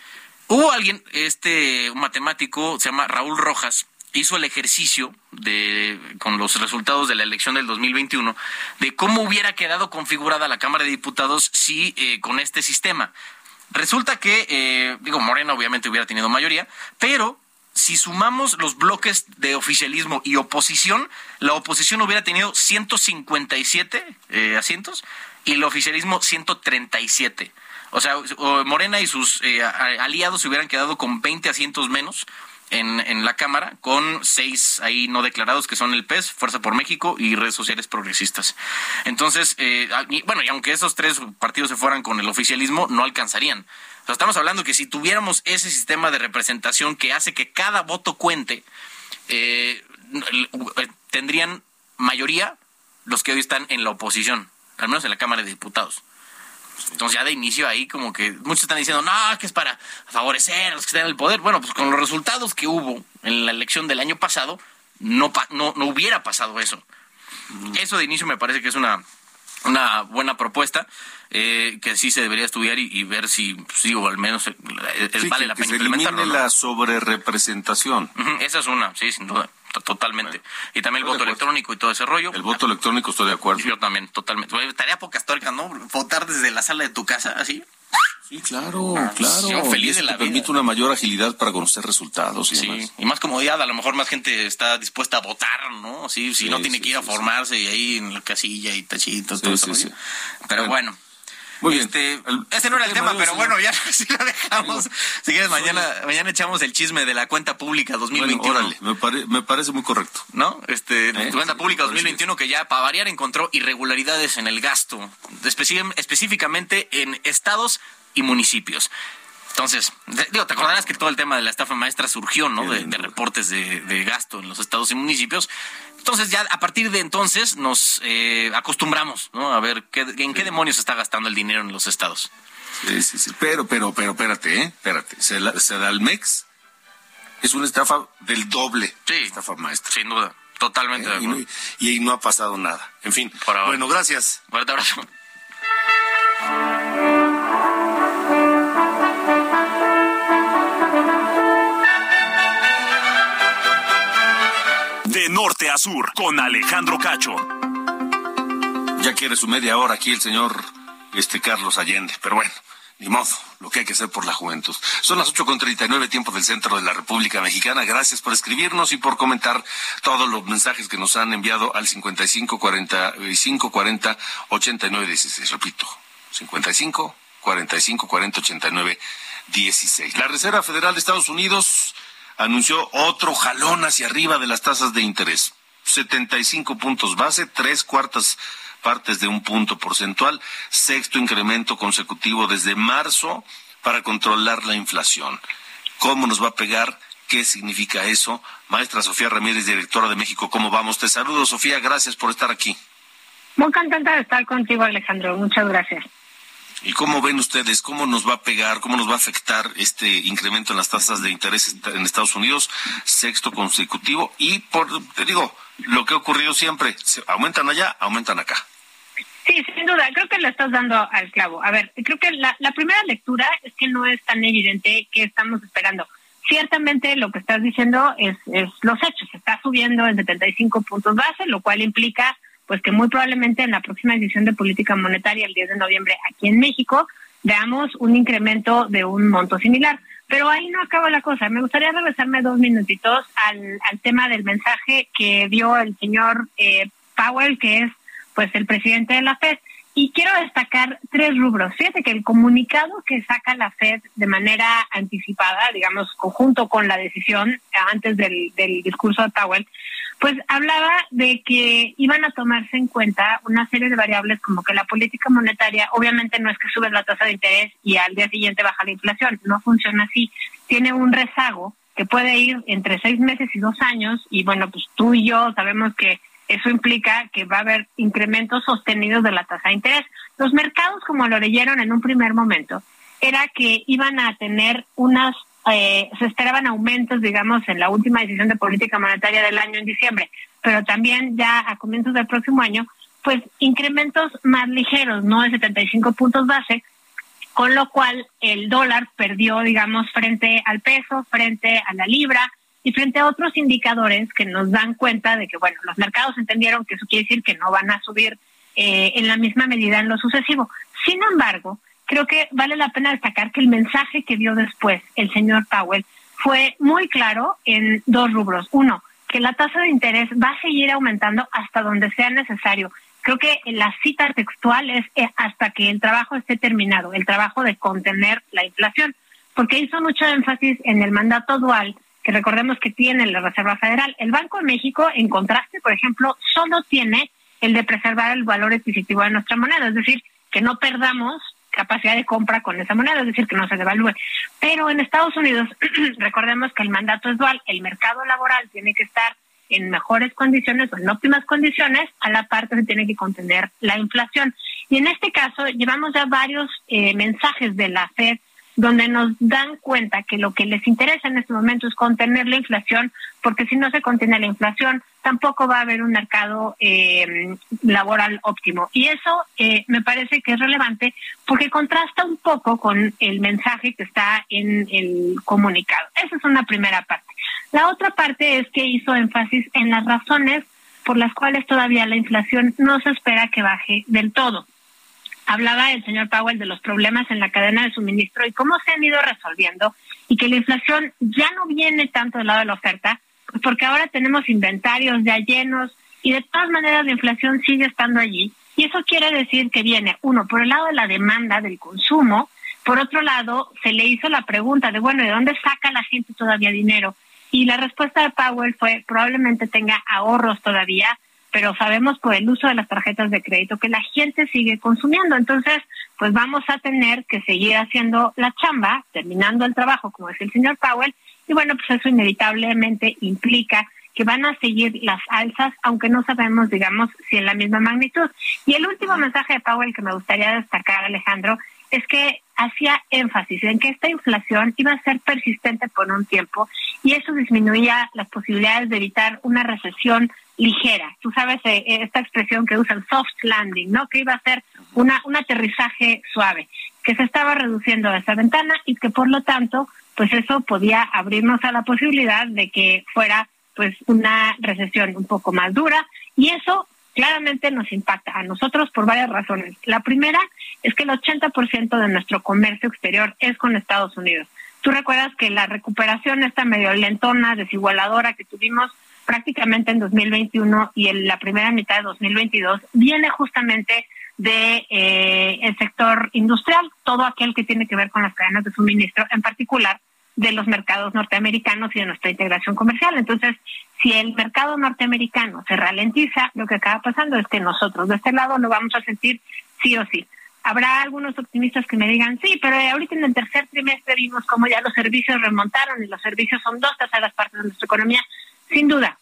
hubo alguien, este matemático, se llama Raúl Rojas, hizo el ejercicio de con los resultados de la elección del 2021 de cómo hubiera quedado configurada la Cámara de Diputados si eh, con este sistema. Resulta que, eh, digo, Morena obviamente hubiera tenido mayoría, pero si sumamos los bloques de oficialismo y oposición, la oposición hubiera tenido 157 eh, asientos y el oficialismo 137. O sea, Morena y sus eh, aliados se hubieran quedado con 20 asientos menos en, en, la Cámara, con seis ahí no declarados, que son el PES, Fuerza por México y Redes Sociales Progresistas. Entonces, eh, bueno, y aunque esos tres partidos se fueran con el oficialismo, no alcanzarían. O sea, estamos hablando que si tuviéramos ese sistema de representación que hace que cada voto cuente, eh, tendrían mayoría los que hoy están en la oposición, al menos en la Cámara de Diputados. Entonces ya de inicio ahí como que muchos están diciendo, no, que es para favorecer a los que están en el poder. Bueno, pues con los resultados que hubo en la elección del año pasado, no, no, no hubiera pasado eso. Eso de inicio me parece que es una, una buena propuesta eh, que sí se debería estudiar y, ver si, sí, o al menos eh, vale la pena implementarlo. la sobrerepresentación. esa es una, sí, sin duda totalmente. Y también el voto electrónico y todo ese rollo. El voto electrónico estoy de acuerdo. Yo también, totalmente. Tarea poca histórica, ¿no? Votar desde la sala de tu casa, así. Sí, claro, ah, claro. Yo feliz de la vida. Permite una mayor agilidad para conocer resultados y sí, Y más comodidad, a lo mejor más gente está dispuesta a votar, ¿no? Sí, si no tiene que ir a formarse y ahí en la casilla y tachito, todo eso. Pero bueno. Muy bien. Este, ese no era el tema, pero bueno, ya sí lo dejamos. Si quieres, mañana, mañana echamos el chisme de la cuenta pública 2021. me, parece muy correcto. ¿No? Este, ¿Eh? cuenta pública 2021 que ya, para variar, encontró irregularidades en el gasto, específicamente en estados y municipios. Entonces, digo, te acordarás que todo el tema de la estafa maestra surgió, ¿no? De, reportes de, gasto en los estados y municipios. Entonces, ya a partir de entonces nos eh, acostumbramos, ¿no? A ver qué, en qué demonios está gastando el dinero en los estados. Sí, sí, sí. Pero, pero, pero, espérate, ¿eh? Espérate. Sedalmex es una estafa del doble. Sí. Estafa maestra. Sin duda. Totalmente. ¿Eh? y, ahí no ha pasado nada. En fin. Bueno, gracias. Fuerte abrazo. Norte a sur, con Alejandro Cacho. Ya quiere su media hora aquí el señor este Carlos Allende, pero bueno, ni modo, lo que hay que hacer por la juventud. Son las ocho con treinta y nueve tiempos del centro de la República Mexicana. Gracias por escribirnos y por comentar todos los mensajes que nos han enviado al cincuenta y cinco cuarenta y cinco cuarenta ochenta y nueve dieciséis. Repito, cincuenta y cinco cuarenta y cinco cuarenta ochenta y nueve dieciséis. La Reserva Federal de Estados Unidos anunció otro jalón hacia arriba de las tasas de interés. 75 puntos base, tres cuartas partes de un punto porcentual, sexto incremento consecutivo desde marzo para controlar la inflación. ¿Cómo nos va a pegar? ¿Qué significa eso? Maestra Sofía Ramírez, directora de México, ¿cómo vamos? Te saludo, Sofía, gracias por estar aquí. Muy contenta de estar contigo, Alejandro. Muchas gracias. ¿Y cómo ven ustedes? ¿Cómo nos va a pegar? ¿Cómo nos va a afectar este incremento en las tasas de interés en Estados Unidos? Sexto consecutivo. Y por, te digo, lo que ha ocurrido siempre, aumentan allá, aumentan acá. Sí, sin duda, creo que le estás dando al clavo. A ver, creo que la, primera lectura es que no es tan evidente que estamos esperando. Ciertamente lo que estás diciendo es, es los hechos. Se está subiendo en 75 puntos base, lo cual implica pues que muy probablemente en la próxima decisión de política monetaria el 10 de noviembre aquí en México veamos un incremento de un monto similar. Pero ahí no acaba la cosa. Me gustaría regresarme dos minutitos al, al tema del mensaje que dio el señor eh, Powell, que es pues el presidente de la Fed. Y quiero destacar tres rubros. Fíjate que el comunicado que saca la Fed de manera anticipada, digamos, conjunto con la decisión antes del, del discurso de Powell, pues hablaba de que iban a tomarse en cuenta una serie de variables como que la política monetaria obviamente no es que sube la tasa de interés y al día siguiente baja la inflación, no funciona así, tiene un rezago que puede ir entre seis meses y dos años y bueno, pues tú y yo sabemos que eso implica que va a haber incrementos sostenidos de la tasa de interés. Los mercados, como lo leyeron en un primer momento, era que iban a tener unas eh, se esperaban aumentos, digamos, en la última decisión de política monetaria del año en diciembre, pero también ya a comienzos del próximo año, pues incrementos más ligeros, no de 75 puntos base, con lo cual el dólar perdió, digamos, frente al peso, frente a la libra y frente a otros indicadores que nos dan cuenta de que, bueno, los mercados entendieron que eso quiere decir que no van a subir eh, en la misma medida en lo sucesivo. Sin embargo, creo que vale la pena destacar que el mensaje que dio después el señor Powell fue muy claro en dos rubros. Uno, que la tasa de interés va a seguir aumentando hasta donde sea necesario. Creo que la cita textual es eh, hasta que el trabajo esté terminado, el trabajo de contener la inflación, porque hizo mucho énfasis en el mandato dual que recordemos que tiene la Reserva Federal. El Banco de México, en contraste, por ejemplo, solo tiene el de preservar el valor adquisitivo de nuestra moneda, es decir, que no perdamos capacidad de compra con esa moneda, es decir, que no se devalúe. Pero en Estados Unidos, recordemos que el mandato es dual, el mercado laboral tiene que estar en mejores condiciones o en óptimas condiciones, a la parte se tiene que contener la inflación. Y en este caso, llevamos ya varios eh, mensajes de la FED donde nos dan cuenta que lo que les interesa en este momento es contener la inflación, porque si no se contiene la inflación, tampoco va a haber un mercado eh, laboral óptimo. Y eso eh, me parece que es relevante porque contrasta un poco con el mensaje que está en el comunicado. Esa es una primera parte. La otra parte es que hizo énfasis en las razones por las cuales todavía la inflación no se espera que baje del todo hablaba el señor Powell de los problemas en la cadena de suministro y cómo se han ido resolviendo y que la inflación ya no viene tanto del lado de la oferta, porque ahora tenemos inventarios ya llenos y de todas maneras la inflación sigue estando allí Y eso quiere decir que viene, uno, por el lado de la demanda del consumo, por otro lado, se le hizo la pregunta de, bueno, ¿de dónde saca la gente todavía dinero? Y la respuesta de Powell fue, probablemente tenga ahorros todavía, pero sabemos por el uso de las tarjetas de crédito que la gente sigue consumiendo. Entonces, pues vamos a tener que seguir haciendo la chamba, terminando el trabajo, como decía el señor Powell, y bueno, pues eso inevitablemente implica que van a seguir las alzas, aunque no sabemos, digamos, si en la misma magnitud. Y el último mensaje de Powell que me gustaría destacar, Alejandro, es que hacía énfasis en que esta inflación iba a ser persistente por un tiempo y eso disminuía las posibilidades de evitar una recesión ligera. Tú sabes eh, esta expresión que usan soft landing, ¿no? Que iba a ser una, un aterrizaje suave, que se estaba reduciendo esa ventana y que por lo tanto, pues eso podía abrirnos a la posibilidad de que fuera pues una recesión un poco más dura y eso claramente nos impacta a nosotros por varias razones. La primera es que el 80% de nuestro comercio exterior es con Estados Unidos. Tú recuerdas que la recuperación esta medio lentona, desigualadora que tuvimos prácticamente en 2021 y en la primera mitad de 2022 viene justamente de eh, el sector industrial, todo aquel que tiene que ver con las cadenas de suministro, en particular de los mercados norteamericanos y de nuestra integración comercial. Entonces, si el mercado norteamericano se ralentiza, lo que acaba pasando es que nosotros de este lado lo vamos a sentir sí o sí. Habrá algunos optimistas que me digan, sí, pero ahorita en el tercer trimestre vimos cómo ya los servicios remontaron y los servicios son dos terceras partes de nuestra economía. Sin duda,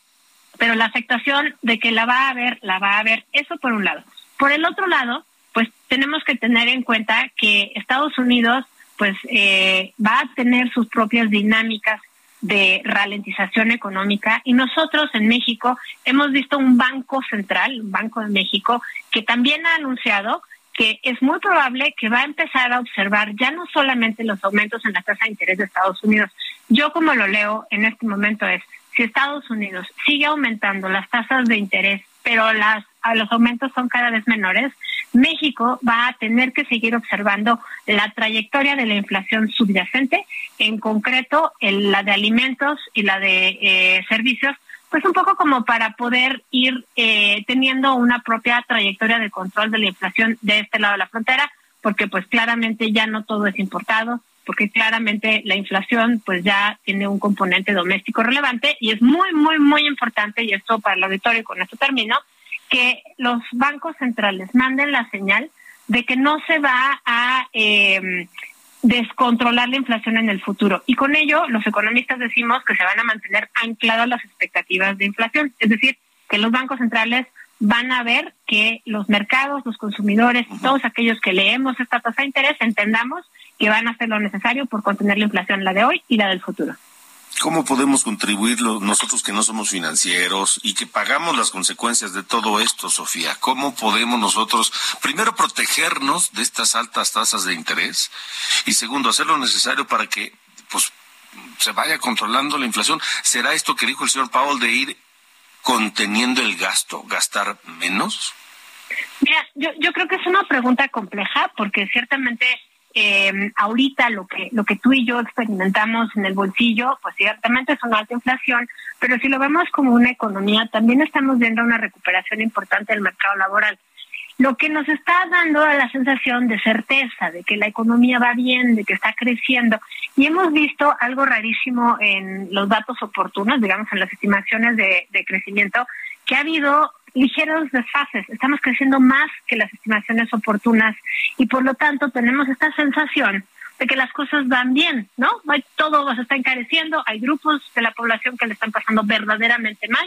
pero la afectación de que la va a haber, la va a haber, eso por un lado. Por el otro lado, pues tenemos que tener en cuenta que Estados Unidos pues eh, va a tener sus propias dinámicas de ralentización económica y nosotros en México hemos visto un banco central, un Banco de México, que también ha anunciado que es muy probable que va a empezar a observar ya no solamente los aumentos en la tasa de interés de Estados Unidos. Yo como lo leo en este momento es, si Estados Unidos sigue aumentando las tasas de interés, pero las, los aumentos son cada vez menores, México va a tener que seguir observando la trayectoria de la inflación subyacente, en concreto la de alimentos y la de eh, servicios, pues un poco como para poder ir eh, teniendo una propia trayectoria de control de la inflación de este lado de la frontera, porque pues claramente ya no todo es importado, porque claramente la inflación pues ya tiene un componente doméstico relevante y es muy, muy, muy importante, y esto para el auditorio, con esto termino, que los bancos centrales manden la señal de que no se va a eh, descontrolar la inflación en el futuro. Y con ello, los economistas decimos que se van a mantener ancladas las expectativas de inflación. Es decir, que los bancos centrales van a ver que los mercados, los consumidores, todos aquellos que leemos esta tasa de interés, entendamos que van a hacer lo necesario por contener la inflación, la de hoy y la del futuro. ¿Cómo podemos contribuir nosotros que no somos financieros y que pagamos las consecuencias de todo esto, Sofía? ¿Cómo podemos nosotros, primero, protegernos de estas altas tasas de interés y segundo, hacer lo necesario para que pues, se vaya controlando la inflación? ¿Será esto que dijo el señor Powell de ir conteniendo el gasto, gastar menos? Mira, yo, yo creo que es una pregunta compleja porque ciertamente eh, ahorita lo que lo que tú y yo experimentamos en el bolsillo, pues ciertamente es una alta inflación, pero si lo vemos como una economía, también estamos viendo una recuperación importante del mercado laboral. Lo que nos está dando la sensación de certeza, de que la economía va bien, de que está creciendo. Y hemos visto algo rarísimo en los datos oportunos, digamos, en las estimaciones de, de crecimiento, que ha habido ligeros desfases, estamos creciendo más que las estimaciones oportunas y por lo tanto tenemos esta sensación de que las cosas van bien, ¿no? Todo se está encareciendo, hay grupos de la población que le están pasando verdaderamente mal,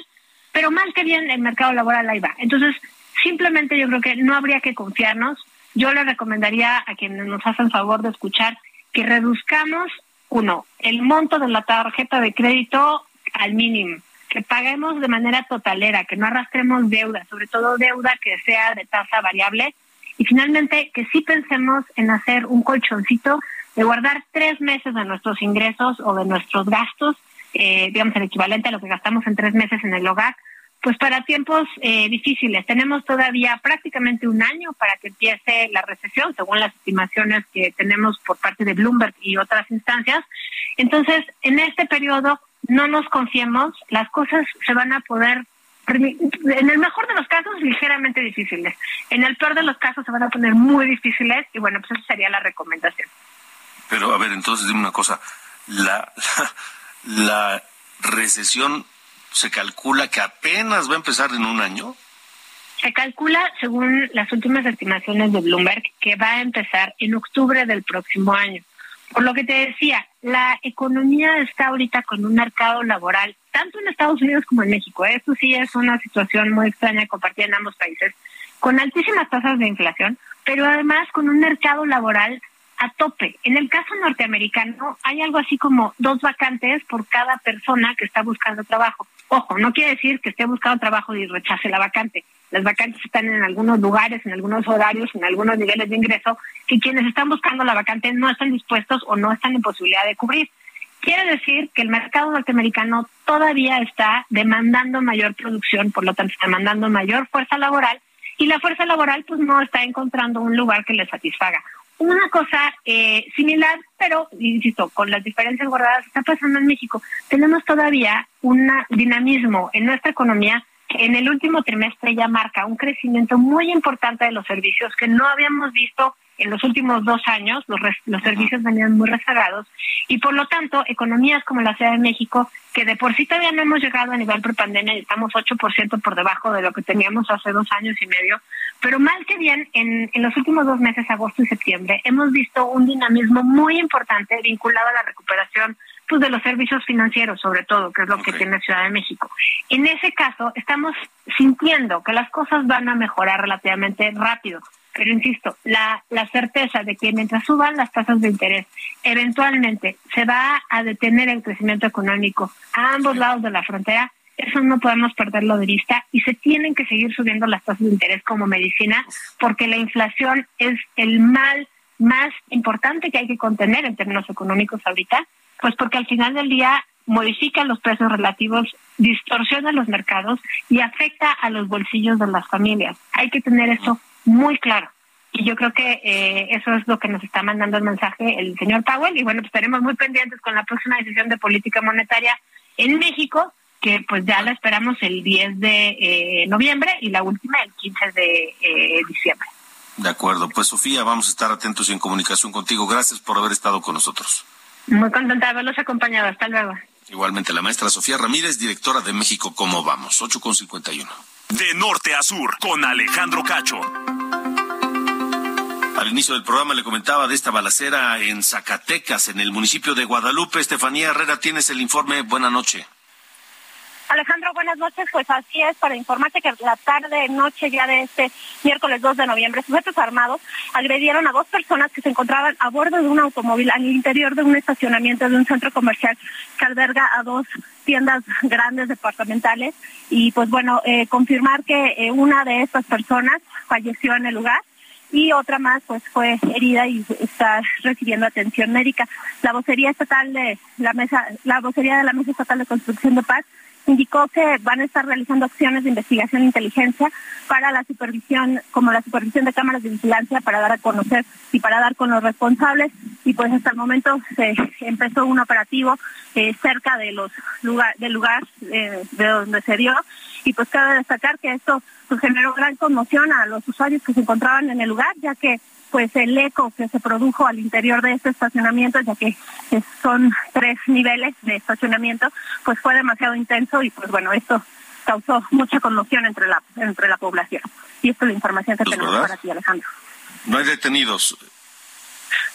pero mal que bien el mercado laboral ahí va. Entonces, simplemente yo creo que no habría que confiarnos. Yo le recomendaría a quienes nos hacen favor de escuchar que reduzcamos, uno, el monto de la tarjeta de crédito al mínimo que paguemos de manera totalera, que no arrastremos deuda, sobre todo deuda que sea de tasa variable, y finalmente que sí pensemos en hacer un colchoncito de guardar tres meses de nuestros ingresos o de nuestros gastos, eh, digamos el equivalente a lo que gastamos en tres meses en el hogar, pues para tiempos eh, difíciles. Tenemos todavía prácticamente un año para que empiece la recesión, según las estimaciones que tenemos por parte de Bloomberg y otras instancias. Entonces, en este periodo, no nos confiemos, las cosas se van a poder en el mejor de los casos, ligeramente difíciles. En el peor de los casos se van a poner muy difíciles y bueno, pues esa sería la recomendación. Pero a ver, entonces dime una cosa, la, la recesión se calcula que apenas va a empezar en un año. Se calcula, según las últimas estimaciones de Bloomberg, que va a empezar en octubre del próximo año. Por lo que te decía, la economía está ahorita con un mercado laboral, tanto en Estados Unidos como en México. Esto sí es una situación muy extraña compartida en ambos países, con altísimas tasas de inflación, pero además con un mercado laboral a tope. En el caso norteamericano hay algo así como dos vacantes por cada persona que está buscando trabajo. Ojo, no quiere decir que esté buscando trabajo y rechace la vacante. Las vacantes están en algunos lugares, en algunos horarios, en algunos niveles de ingreso, que quienes están buscando la vacante no están dispuestos o no están en posibilidad de cubrir. Quiere decir que el mercado norteamericano todavía está demandando mayor producción, por lo tanto está demandando mayor fuerza laboral y la fuerza laboral pues no está encontrando un lugar que le satisfaga. Una cosa eh, similar, pero insisto, con las diferencias guardadas, está pasando en México. Tenemos todavía un dinamismo en nuestra economía en el último trimestre ya marca un crecimiento muy importante de los servicios que no habíamos visto en los últimos dos años, los, los servicios venían muy rezagados. Y por lo tanto, economías como la Ciudad de México, que de por sí todavía no hemos llegado a nivel prepandemia y estamos 8% por debajo de lo que teníamos hace dos años y medio, pero mal que bien, en, en los últimos dos meses, agosto y septiembre, hemos visto un dinamismo muy importante vinculado a la recuperación pues, de los servicios financieros, sobre todo, que es lo que tiene Ciudad de México. En ese caso, estamos sintiendo que las cosas van a mejorar relativamente rápido. Pero insisto, la, la certeza de que mientras suban las tasas de interés, eventualmente se va a detener el crecimiento económico a ambos lados de la frontera, eso no podemos perderlo de vista y se tienen que seguir subiendo las tasas de interés como medicina porque la inflación es el mal más importante que hay que contener en términos económicos ahorita, pues porque al final del día modifica los precios relativos, distorsiona los mercados y afecta a los bolsillos de las familias. Hay que tener eso muy claro. Y yo creo que eh, eso es lo que nos está mandando el mensaje el señor Powell. Y bueno, pues estaremos muy pendientes con la próxima decisión de política monetaria en México, que pues ya la esperamos el 10 de eh, noviembre y la última el 15 de eh, diciembre. De acuerdo, pues Sofía, vamos a estar atentos y en comunicación contigo. Gracias por haber estado con nosotros. Muy contenta de haberlos acompañado. Hasta luego. Igualmente la maestra Sofía Ramírez, directora de México, ¿cómo vamos? 8.51. De norte a sur, con Alejandro Cacho. Al inicio del programa le comentaba de esta balacera en Zacatecas, en el municipio de Guadalupe. Estefanía Herrera, tienes el informe. Buenas noches. Alejandro, buenas noches. Pues así es, para informarte que la tarde, noche ya de este miércoles 2 de noviembre, sujetos armados agredieron a dos personas que se encontraban a bordo de un automóvil al interior de un estacionamiento de un centro comercial que alberga a dos tiendas grandes departamentales. Y pues bueno, eh, confirmar que eh, una de estas personas falleció en el lugar y otra más pues fue herida y está recibiendo atención médica. La vocería estatal de la mesa, la vocería de la mesa estatal de construcción de paz indicó que van a estar realizando acciones de investigación e inteligencia para la supervisión, como la supervisión de cámaras de vigilancia para dar a conocer y para dar con los responsables. Y pues hasta el momento se empezó un operativo eh, cerca de los lugar, del lugar eh, de donde se dio. Y pues cabe destacar que esto pues, generó gran conmoción a los usuarios que se encontraban en el lugar, ya que pues el eco que se produjo al interior de este estacionamiento, ya que son tres niveles de estacionamiento, pues fue demasiado intenso y pues bueno, esto causó mucha conmoción entre la entre la población. Y esto es la información que tenemos para ti, Alejandro. No hay detenidos.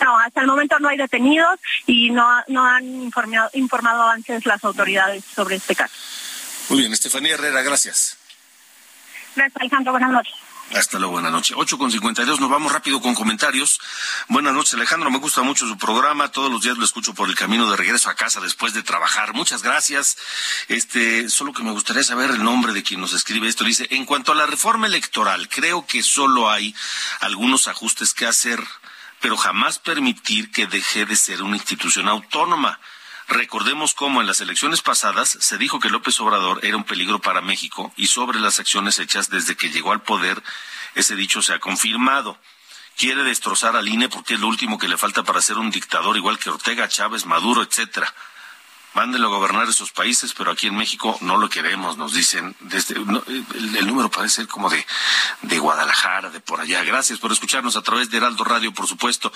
No, hasta el momento no hay detenidos y no, no han informado, informado antes las autoridades sobre este caso. Muy bien, Estefanía Herrera, gracias. Gracias, Alejandro. Buenas noches. Hasta luego, buenas noches. 8 con 52, nos vamos rápido con comentarios. Buenas noches, Alejandro. Me gusta mucho su programa. Todos los días lo escucho por el camino de regreso a casa después de trabajar. Muchas gracias. Este, solo que me gustaría saber el nombre de quien nos escribe esto. Dice, en cuanto a la reforma electoral, creo que solo hay algunos ajustes que hacer, pero jamás permitir que deje de ser una institución autónoma. Recordemos cómo en las elecciones pasadas se dijo que López Obrador era un peligro para México y sobre las acciones hechas desde que llegó al poder, ese dicho se ha confirmado. Quiere destrozar al INE porque es lo último que le falta para ser un dictador igual que Ortega, Chávez, Maduro, etcétera. Mándenlo a gobernar esos países, pero aquí en México no lo queremos, nos dicen. Desde, el, número parece ser como de, de Guadalajara, de por allá. Gracias por escucharnos a través de Heraldo Radio, por supuesto.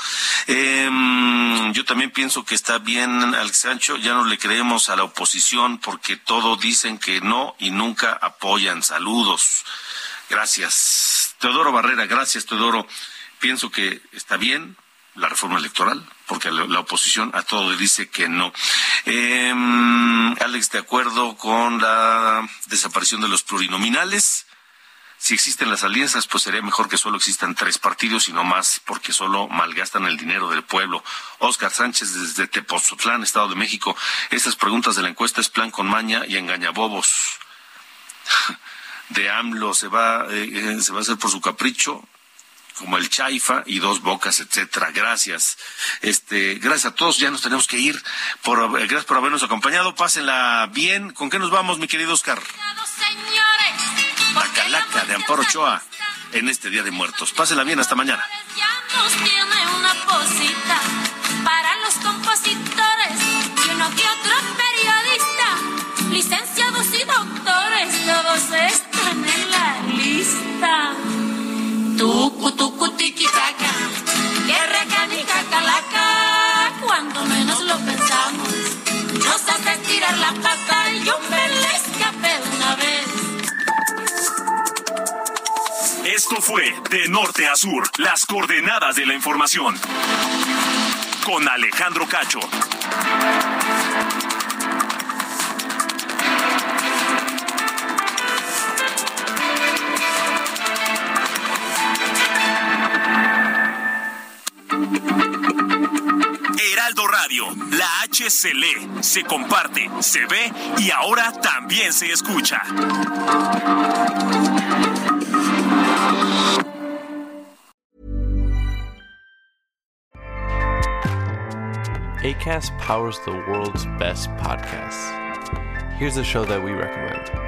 Em, yo también pienso que está bien, al Sancho, ya no le creemos a la oposición porque todo dicen que no y nunca apoyan. Saludos. Gracias. Teodoro Barrera, gracias, Teodoro. Pienso que está bien la reforma electoral, porque la, oposición a todo dice que no. Em, Alex, de acuerdo con la desaparición de los plurinominales, si existen las alianzas, pues sería mejor que solo existan tres partidos y no más, porque solo malgastan el dinero del pueblo. Oscar Sánchez desde Tepozotlán, Estado de México. Estas preguntas de la encuesta es plan con maña y engañabobos. De AMLO se va, eh, eh, se va a hacer por su capricho como el Chaifa y dos bocas, etcétera. Gracias. Este, gracias a todos. Ya nos tenemos que ir. Por, gracias por habernos acompañado. Pásenla bien. ¿Con qué nos vamos, mi querido Oscar? Bacalaca de Amparo Ochoa en este Día de Muertos. Pásenla bien. Hasta mañana. Tucu, tucu, tiki, taka. Que recanica calaca. Cuando menos lo pensamos, nos hace tirar la pata y yo me le una vez. Esto fue De Norte a Sur, las coordenadas de la información. Con Alejandro Cacho. Se lee, se comparte, se ve y ahora también se escucha. ACAST powers the world's best podcasts. Here's a show that we recommend.